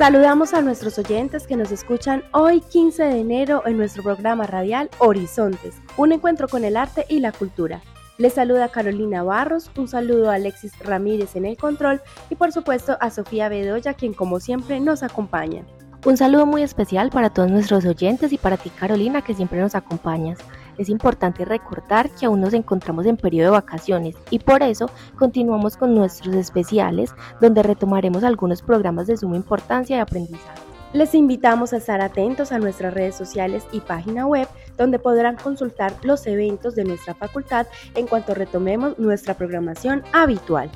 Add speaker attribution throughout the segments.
Speaker 1: Saludamos a nuestros oyentes que nos escuchan hoy 15 de enero en nuestro programa radial Horizontes, un encuentro con el arte y la cultura. Les saluda Carolina Barros, un saludo a Alexis Ramírez en el control y por supuesto a Sofía Bedoya quien como siempre nos acompaña.
Speaker 2: Un saludo muy especial para todos nuestros oyentes y para ti Carolina que siempre nos acompañas es importante recordar que aún nos encontramos en periodo de vacaciones y por eso continuamos con nuestros especiales donde retomaremos algunos programas de suma importancia y aprendizaje.
Speaker 1: Les invitamos a estar atentos a nuestras redes sociales y página web donde podrán consultar los eventos de nuestra facultad en cuanto retomemos nuestra programación habitual.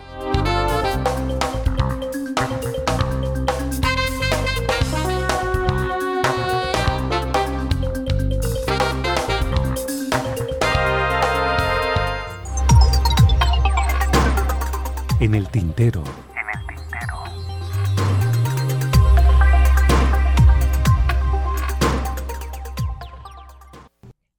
Speaker 3: En el tintero.
Speaker 4: En el tintero.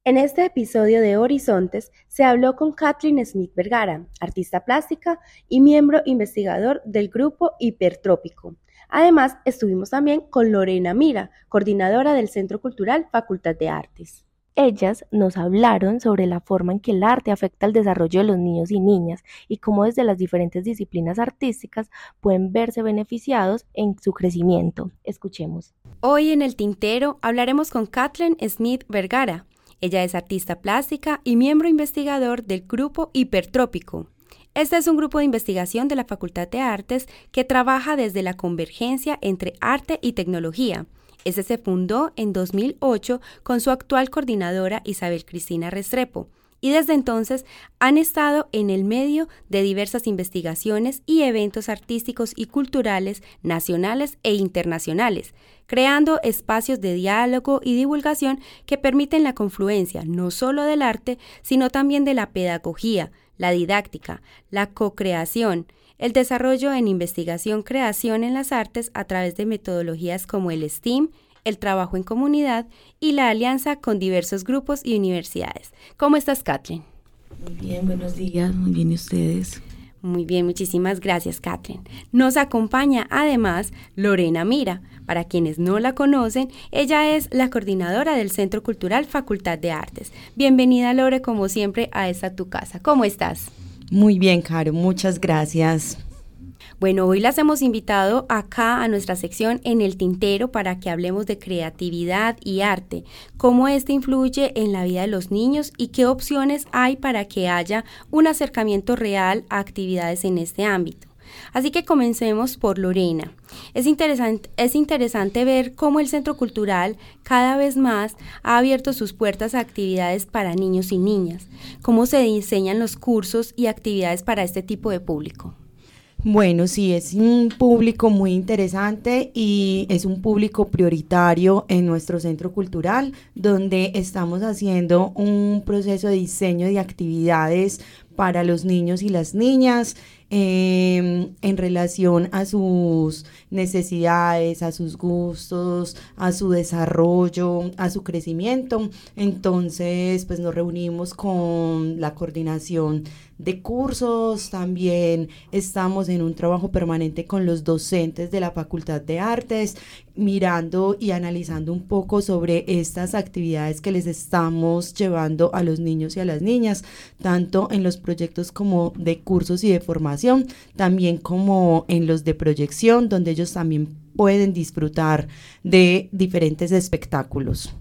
Speaker 1: En este episodio de Horizontes se habló con Kathleen Smith Vergara, artista plástica y miembro investigador del grupo Hipertrópico. Además, estuvimos también con Lorena Mira, coordinadora del Centro Cultural Facultad de Artes.
Speaker 2: Ellas nos hablaron sobre la forma en que el arte afecta el desarrollo de los niños y niñas y cómo desde las diferentes disciplinas artísticas pueden verse beneficiados en su crecimiento. Escuchemos.
Speaker 1: Hoy en el Tintero hablaremos con Kathleen Smith Vergara. Ella es artista plástica y miembro investigador del grupo Hipertrópico. Este es un grupo de investigación de la Facultad de Artes que trabaja desde la convergencia entre arte y tecnología ese se fundó en 2008 con su actual coordinadora Isabel Cristina Restrepo y desde entonces han estado en el medio de diversas investigaciones y eventos artísticos y culturales nacionales e internacionales, creando espacios de diálogo y divulgación que permiten la confluencia no solo del arte, sino también de la pedagogía, la didáctica, la co-creación, el desarrollo en investigación-creación en las artes a través de metodologías como el STEAM, el trabajo en comunidad y la alianza con diversos grupos y universidades. ¿Cómo estás, Kathleen?
Speaker 5: Muy bien, buenos días, muy bien, ¿y ustedes?
Speaker 1: Muy bien, muchísimas gracias, Kathleen. Nos acompaña además Lorena Mira. Para quienes no la conocen, ella es la coordinadora del Centro Cultural Facultad de Artes. Bienvenida, Lore, como siempre, a esta tu casa. ¿Cómo estás?
Speaker 5: Muy bien, Caro, muchas gracias.
Speaker 1: Bueno, hoy las hemos invitado acá a nuestra sección en el tintero para que hablemos de creatividad y arte, cómo este influye en la vida de los niños y qué opciones hay para que haya un acercamiento real a actividades en este ámbito. Así que comencemos por Lorena. Es interesante, es interesante ver cómo el Centro Cultural cada vez más ha abierto sus puertas a actividades para niños y niñas, cómo se diseñan los cursos y actividades para este tipo de público.
Speaker 5: Bueno, sí, es un público muy interesante y es un público prioritario en nuestro centro cultural, donde estamos haciendo un proceso de diseño de actividades para los niños y las niñas em, en relación a sus necesidades, a sus gustos, a su desarrollo, a su crecimiento. Entonces, pues nos reunimos con la coordinación de cursos, también estamos en un trabajo permanente con los docentes de la Facultad de Artes, mirando y analizando un poco sobre estas actividades que les estamos llevando a los niños y a las niñas, tanto en los proyectos como de cursos y de formación, también como en los de proyección, donde ellos también pueden disfrutar de diferentes espectáculos.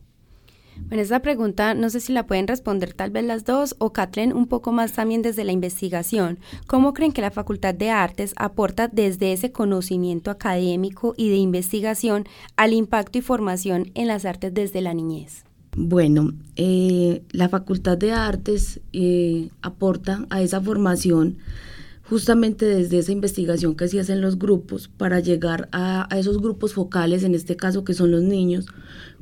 Speaker 1: Bueno, esa pregunta no sé si la pueden responder tal vez las dos o Kathleen un poco más también desde la investigación. ¿Cómo creen que la Facultad de Artes aporta desde ese conocimiento académico y de investigación al impacto y formación en las artes desde la niñez?
Speaker 5: Bueno, eh, la Facultad de Artes eh, aporta a esa formación justamente desde esa investigación que se hace en los grupos para llegar a, a esos grupos focales, en este caso que son los niños,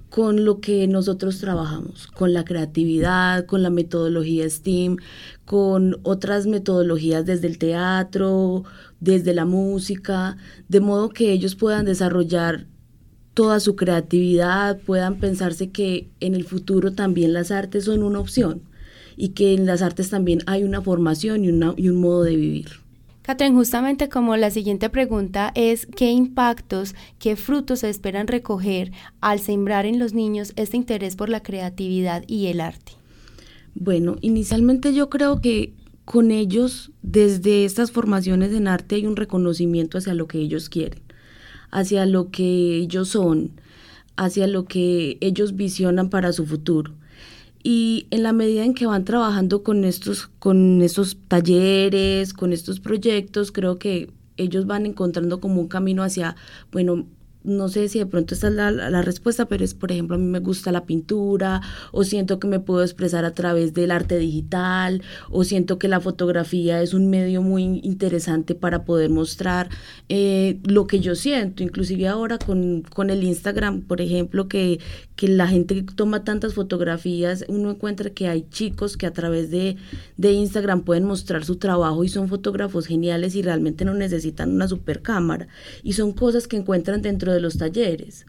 Speaker 5: con lo que nosotros trabajamos, con la creatividad, con la metodología STEAM, con otras metodologías desde el teatro, desde la música, de modo que ellos puedan desarrollar toda su creatividad, puedan pensarse que en el futuro también las artes son una opción y que en las artes también hay una formación y, y un modo de vivir.
Speaker 1: Catherine, justamente como la siguiente pregunta es, ¿qué impactos, qué frutos se esperan recoger al sembrar en los niños este interés por la creatividad y el arte?
Speaker 5: Bueno, inicialmente yo creo que con ellos, desde estas formaciones en arte, hay un reconocimiento hacia lo que ellos quieren, hacia lo que ellos son, hacia lo que ellos visionan para su futuro y en la medida en que van trabajando con estos, con estos talleres, con estos proyectos, creo que ellos van encontrando como un camino hacia, bueno, no sé si de pronto esta es la, respuesta, pero es, por ejemplo, a mí me gusta la pintura, o siento que me puedo expresar a través del arte digital, o siento que la fotografía es un medio muy interesante para poder mostrar eh, lo que yo siento, inclusive ahora con, con el Instagram, por ejemplo, que, que la gente toma tantas fotografías, uno encuentra que hay chicos que a través de, de Instagram pueden mostrar su trabajo y son fotógrafos geniales y realmente no necesitan una super cámara, y son cosas que encuentran dentro de los talleres.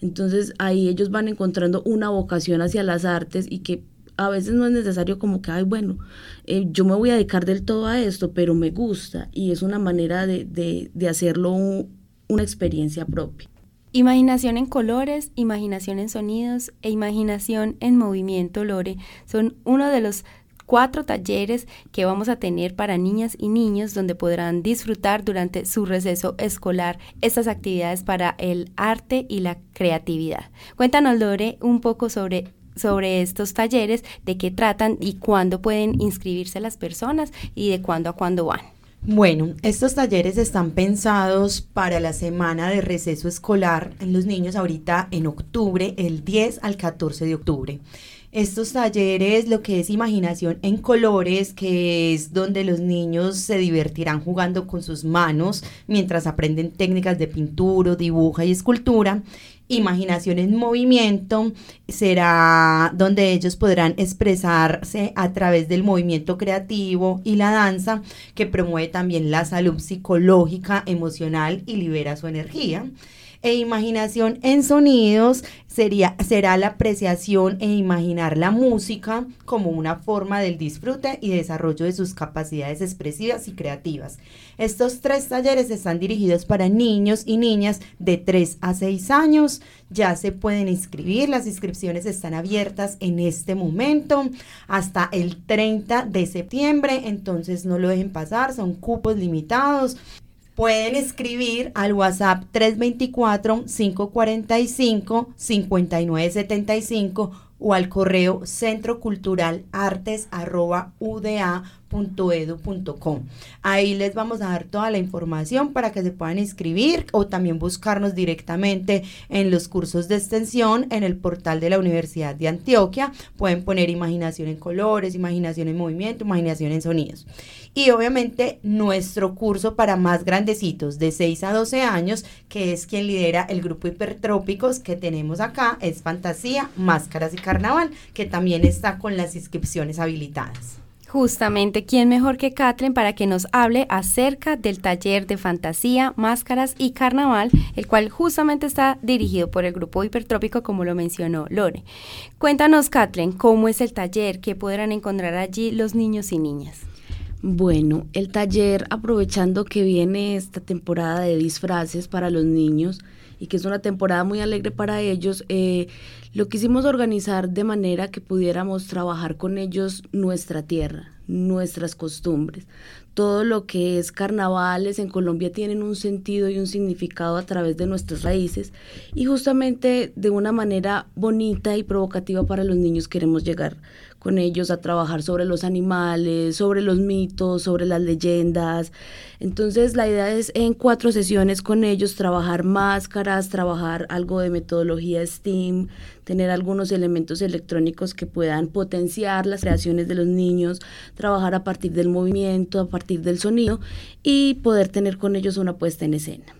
Speaker 5: Entonces ahí ellos van encontrando una vocación hacia las artes y que a veces no es necesario como que, ay, bueno, eh, yo me voy a dedicar del todo a esto, pero me gusta y es una manera de, de, hacerlo una experiencia propia.
Speaker 1: Imaginación en colores, imaginación en sonidos e imaginación en movimiento, Lore, son uno de los cuatro talleres que vamos a tener para niñas y niños donde podrán disfrutar durante su receso escolar estas actividades para el arte y la creatividad. Cuéntanos, Lore, un poco sobre sobre estos talleres, de qué tratan y cuándo pueden inscribirse las personas y de cuándo a cuándo van.
Speaker 5: Bueno, estos talleres están pensados para la semana de receso escolar en los niños ahorita en octubre, el 10 al 14 de octubre estos talleres, lo que es imaginación en colores, que es donde los niños se divertirán jugando con sus manos mientras aprenden técnicas de pintura, dibujo y escultura. Imaginación en movimiento será donde ellos podrán expresarse a través del movimiento creativo y la danza, que promueve también la salud psicológica, emocional y libera su energía e imaginación en sonidos sería, será la apreciación e imaginar la música como una forma del disfrute y desarrollo de sus capacidades expresivas y creativas. Estos tres talleres están dirigidos para niños y niñas de 3 a 6 años. Ya se pueden inscribir, las inscripciones están abiertas en este momento hasta el 30 de septiembre, entonces no lo dejen pasar, son cupos limitados pueden escribir al WhatsApp 324-545-5975 o al correo centroculturalartes.uda.com edu.com. Ahí les vamos a dar toda la información para que se puedan inscribir o también buscarnos directamente en los cursos de extensión en el portal de la Universidad de Antioquia. Pueden poner imaginación en colores, imaginación en movimiento, imaginación en sonidos. Y obviamente nuestro curso para más grandecitos de 6 a 12 años, que es quien lidera el grupo hipertrópicos que tenemos acá, es Fantasía, Máscaras y Carnaval, que también está con las inscripciones habilitadas.
Speaker 1: Justamente, ¿quién mejor que Catherine para que nos hable acerca del taller de fantasía, máscaras y carnaval, el cual justamente está dirigido por el grupo hipertrópico, como lo mencionó Lore? Cuéntanos, Catherine, ¿cómo es el taller? ¿Qué podrán encontrar allí los niños y niñas?
Speaker 5: Bueno, el taller, aprovechando que viene esta temporada de disfraces para los niños,
Speaker 4: y que es una temporada muy alegre para ellos, eh, lo quisimos organizar de manera que pudiéramos trabajar con ellos nuestra tierra, nuestras costumbres. Todo lo que es carnavales en Colombia tienen un sentido y un significado a través de nuestras raíces y justamente de una manera bonita y provocativa para los niños queremos llegar con ellos a trabajar sobre los animales, sobre los mitos, sobre las leyendas. Entonces la idea es en cuatro sesiones con ellos trabajar máscaras, trabajar algo de metodología STEAM, tener algunos elementos electrónicos que puedan potenciar las creaciones de los niños, trabajar a partir del movimiento, a partir del sonido y poder tener con ellos una puesta en escena.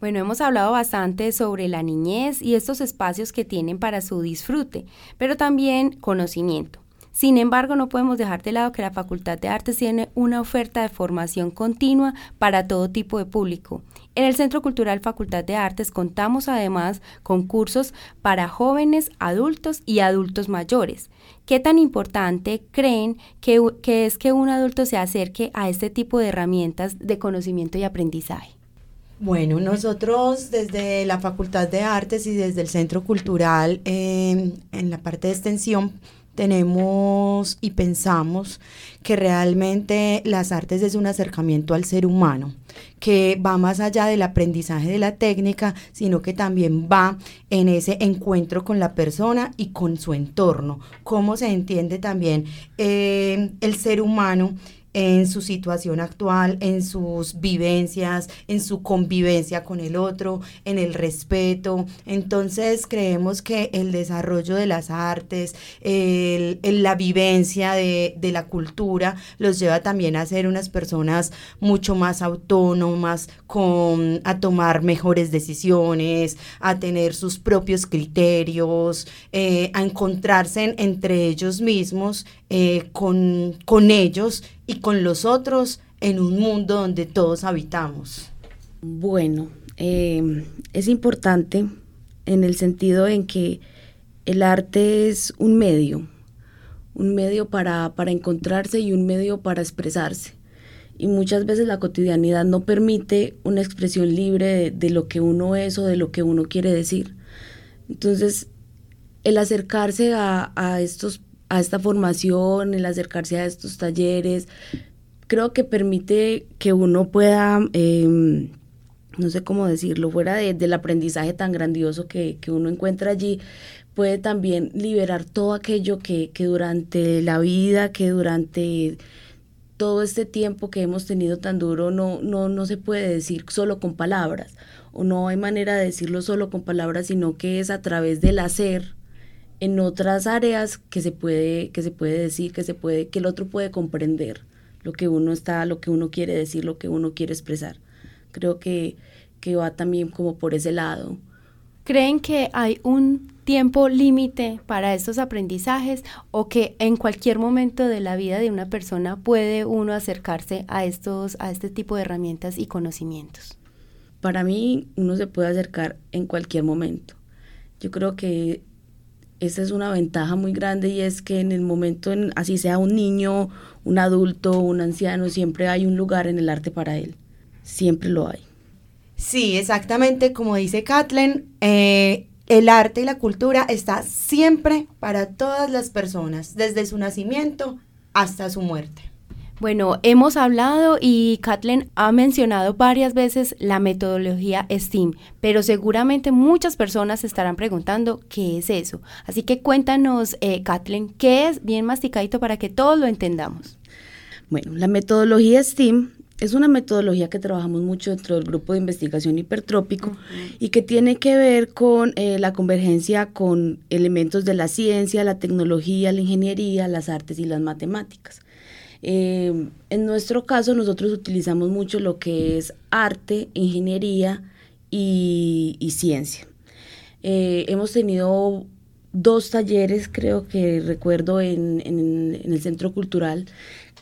Speaker 1: Bueno, hemos hablado bastante sobre la niñez y estos espacios que tienen para su disfrute, pero también conocimiento. Sin embargo, no podemos dejar de lado que la Facultad de Artes tiene una oferta de formación continua para todo tipo de público. En el Centro Cultural Facultad de Artes contamos además con cursos para jóvenes, adultos y adultos mayores. ¿Qué tan importante creen que, que es que un adulto se acerque a este tipo de herramientas de conocimiento y aprendizaje?
Speaker 5: Bueno, nosotros desde la Facultad de Artes y desde el Centro Cultural eh, en la parte de extensión tenemos y pensamos que realmente las artes es un acercamiento al ser humano, que va más allá del aprendizaje de la técnica, sino que también va en ese encuentro con la persona y con su entorno, cómo se entiende también eh, el ser humano en su situación actual, en sus vivencias, en su convivencia con el otro, en el respeto. Entonces creemos que el desarrollo de las artes, la vivencia de, la cultura, los lleva también a ser unas personas mucho más autónomas, con, a tomar mejores decisiones, a tener sus propios criterios, eh, a encontrarse entre ellos mismos, eh, con ellos y con los otros en un mundo donde todos habitamos?
Speaker 4: Bueno, em, es importante en el sentido en que el arte es un medio, un medio para, para encontrarse y un medio para expresarse. Y muchas veces la cotidianidad no permite una expresión libre de, lo que uno es o de lo que uno quiere decir. Entonces, el acercarse a, a estos a esta formación, el acercarse a estos talleres, creo que permite que uno pueda, em, no sé cómo decirlo, fuera del aprendizaje tan grandioso que, uno encuentra allí, puede también liberar todo aquello que, que durante la vida, que durante todo este tiempo que hemos tenido tan duro no, no, no se puede decir solo con palabras, o no hay manera de decirlo solo con palabras, sino que es a través del hacer, en otras áreas que se puede, que se puede decir, que se puede, que el otro puede comprender lo que uno está, lo que uno quiere decir, lo que uno quiere expresar. Creo que, que va también como por ese lado.
Speaker 1: ¿Creen que hay un tiempo límite para estos aprendizajes o que en cualquier momento de la vida de una persona puede uno acercarse a estos a este tipo de herramientas y conocimientos?
Speaker 4: Para mí uno se puede acercar en cualquier momento. Yo creo que esa es una ventaja muy grande y es que en el momento, en, así sea un niño, un adulto, un anciano, siempre hay un lugar en el arte para él. Siempre lo hay.
Speaker 5: Sí, exactamente como dice Kathleen, eh, el arte y la cultura está siempre para todas las personas, desde su nacimiento hasta su muerte.
Speaker 1: Bueno, hemos hablado y Kathleen ha mencionado varias veces la metodología STEAM, pero seguramente muchas personas se estarán preguntando qué es eso. Así que cuéntanos, eh, Kathleen, qué es bien masticadito para que todos lo entendamos.
Speaker 4: Bueno, la metodología STEAM es una metodología que trabajamos mucho dentro del grupo de investigación hipertrópico y que tiene que ver con eh, la convergencia con elementos de la ciencia, la tecnología, la ingeniería, las artes y las matemáticas. Eh, en nuestro caso, nosotros utilizamos mucho lo que es arte, ingeniería y, ciencia. Eh, hemos tenido dos talleres, creo que recuerdo, en, el Centro Cultural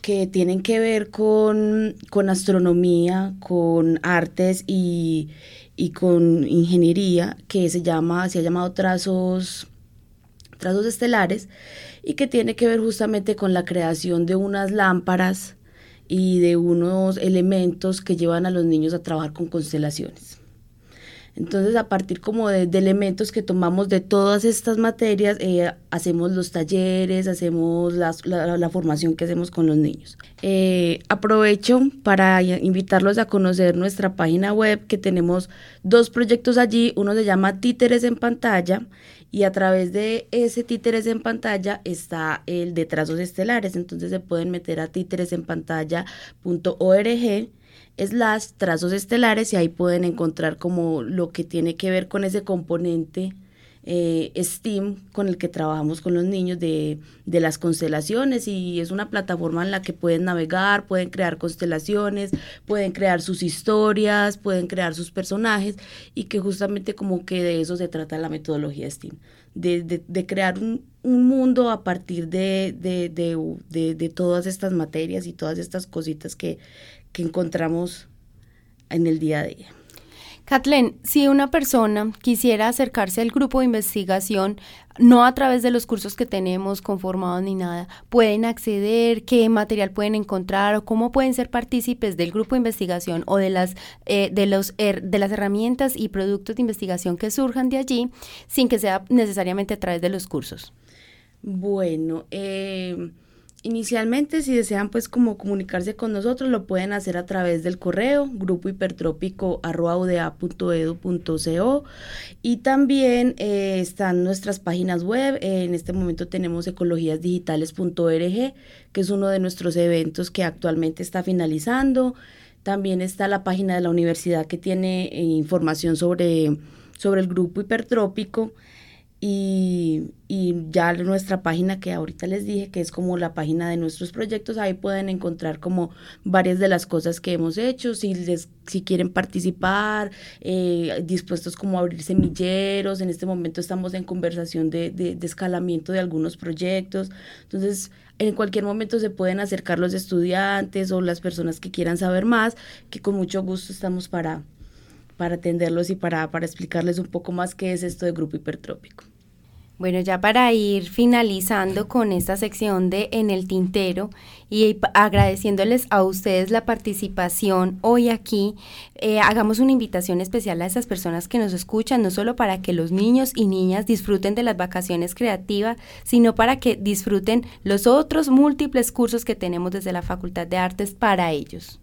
Speaker 4: que tienen que ver con, astronomía, con artes y, y, con ingeniería, que se llama, se ha llamado trazos, trazos estelares y que tiene que ver justamente con la creación de unas lámparas y de unos elementos que llevan a los niños a trabajar con constelaciones. Entonces, a partir como de, elementos que tomamos de todas estas materias, eh, hacemos los talleres, hacemos la, formación que hacemos con los niños. Eh, aprovecho para invitarlos a conocer nuestra página web, que tenemos dos proyectos allí. Uno se llama Títeres en Pantalla y a través de ese títeres en pantalla está el de trazos estelares. Entonces se pueden meter a títeresenpantalla.org slash trazos estelares y ahí pueden encontrar como lo que tiene que ver con ese componente eh, STEAM con el que trabajamos con los niños de, de, las constelaciones y es una plataforma en la que pueden navegar, pueden crear constelaciones, pueden crear sus historias, pueden crear sus personajes y que justamente como que de eso se trata la metodología STEAM, de, de, de crear un, un, mundo a partir de, todas estas materias y todas estas cositas que, que encontramos en el día a día.
Speaker 1: Kathleen, si una persona quisiera acercarse al grupo de investigación, no a través de los cursos que tenemos conformados ni nada, ¿pueden acceder? ¿Qué material pueden encontrar? ¿O cómo pueden ser partícipes del grupo de investigación o de las, eh, de, los, de las herramientas y productos de investigación que surjan de allí sin que sea necesariamente a través de los cursos?
Speaker 4: Bueno, eh Inicialmente, si desean pues como comunicarse con nosotros, lo pueden hacer a través del correo grupohipertrópico.uda.edu.co y también eh, están nuestras páginas web. en este momento tenemos ecologíasdigitales.org, que es uno de nuestros eventos que actualmente está finalizando. También está la página de la universidad que tiene eh, información sobre, sobre el grupo hipertrópico y, y, ya nuestra página que ahorita les dije que es como la página de nuestros proyectos ahí pueden encontrar como varias de las cosas que hemos hecho si les si quieren participar eh, dispuestos como a abrir semilleros en este momento estamos en conversación de, de, de escalamiento de algunos proyectos entonces en cualquier momento se pueden acercar los estudiantes o las personas que quieran saber más que con mucho gusto estamos para para atenderlos y para, para explicarles un poco más qué es esto de grupo hipertrópico.
Speaker 1: Bueno, ya para ir finalizando con esta sección de En el Tintero y agradeciéndoles a ustedes la participación hoy aquí, eh, hagamos una invitación especial a esas personas que nos escuchan, no solo para que los niños y niñas disfruten de las vacaciones creativas, sino para que disfruten los otros múltiples cursos que tenemos desde la Facultad de Artes para ellos.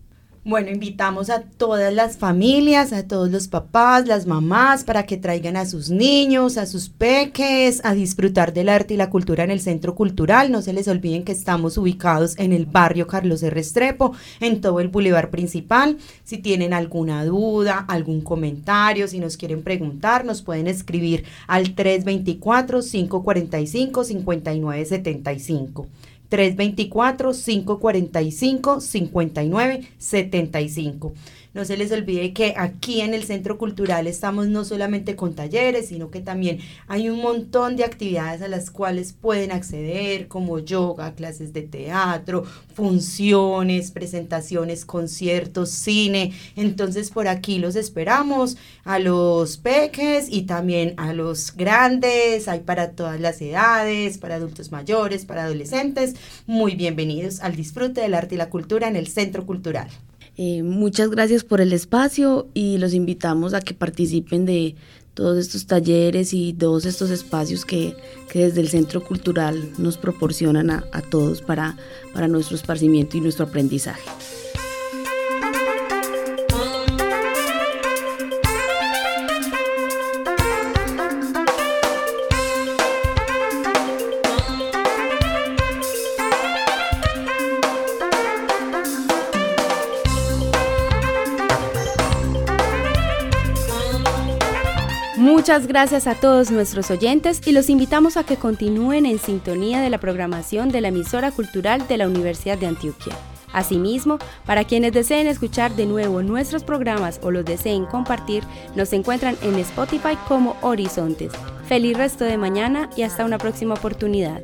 Speaker 5: Bueno, invitamos a todas las familias, a todos los papás, las mamás, para que traigan a sus niños, a sus peques, a disfrutar del arte y la cultura en el Centro Cultural. No se les olviden que estamos ubicados en el barrio Carlos R. Restrepo, en todo el bulevar principal. Si tienen alguna duda, algún comentario, si nos quieren preguntar, nos pueden escribir al 324-545-5975. 324-545-5975. No se les olvide que aquí en el Centro Cultural estamos no solamente con talleres, sino que también hay un montón de actividades a las cuales pueden acceder, como yoga, clases de teatro, funciones, presentaciones, conciertos, cine. Entonces por aquí los esperamos a los peques y también a los grandes. Hay para todas las edades, para adultos mayores, para adolescentes. Muy bienvenidos al disfrute del arte y la cultura en el Centro Cultural.
Speaker 4: Eh, muchas gracias por el espacio y los invitamos a que participen de todos estos talleres y todos estos espacios que, desde el Centro Cultural nos proporcionan a, a todos para, para nuestro esparcimiento y nuestro aprendizaje.
Speaker 1: Muchas gracias a todos nuestros oyentes y los invitamos a que continúen en sintonía de la programación de la emisora cultural de la Universidad de Antioquia. Asimismo, para quienes deseen escuchar de nuevo nuestros programas o los deseen compartir, nos encuentran en Spotify como Horizontes. Feliz resto de mañana y hasta una próxima oportunidad.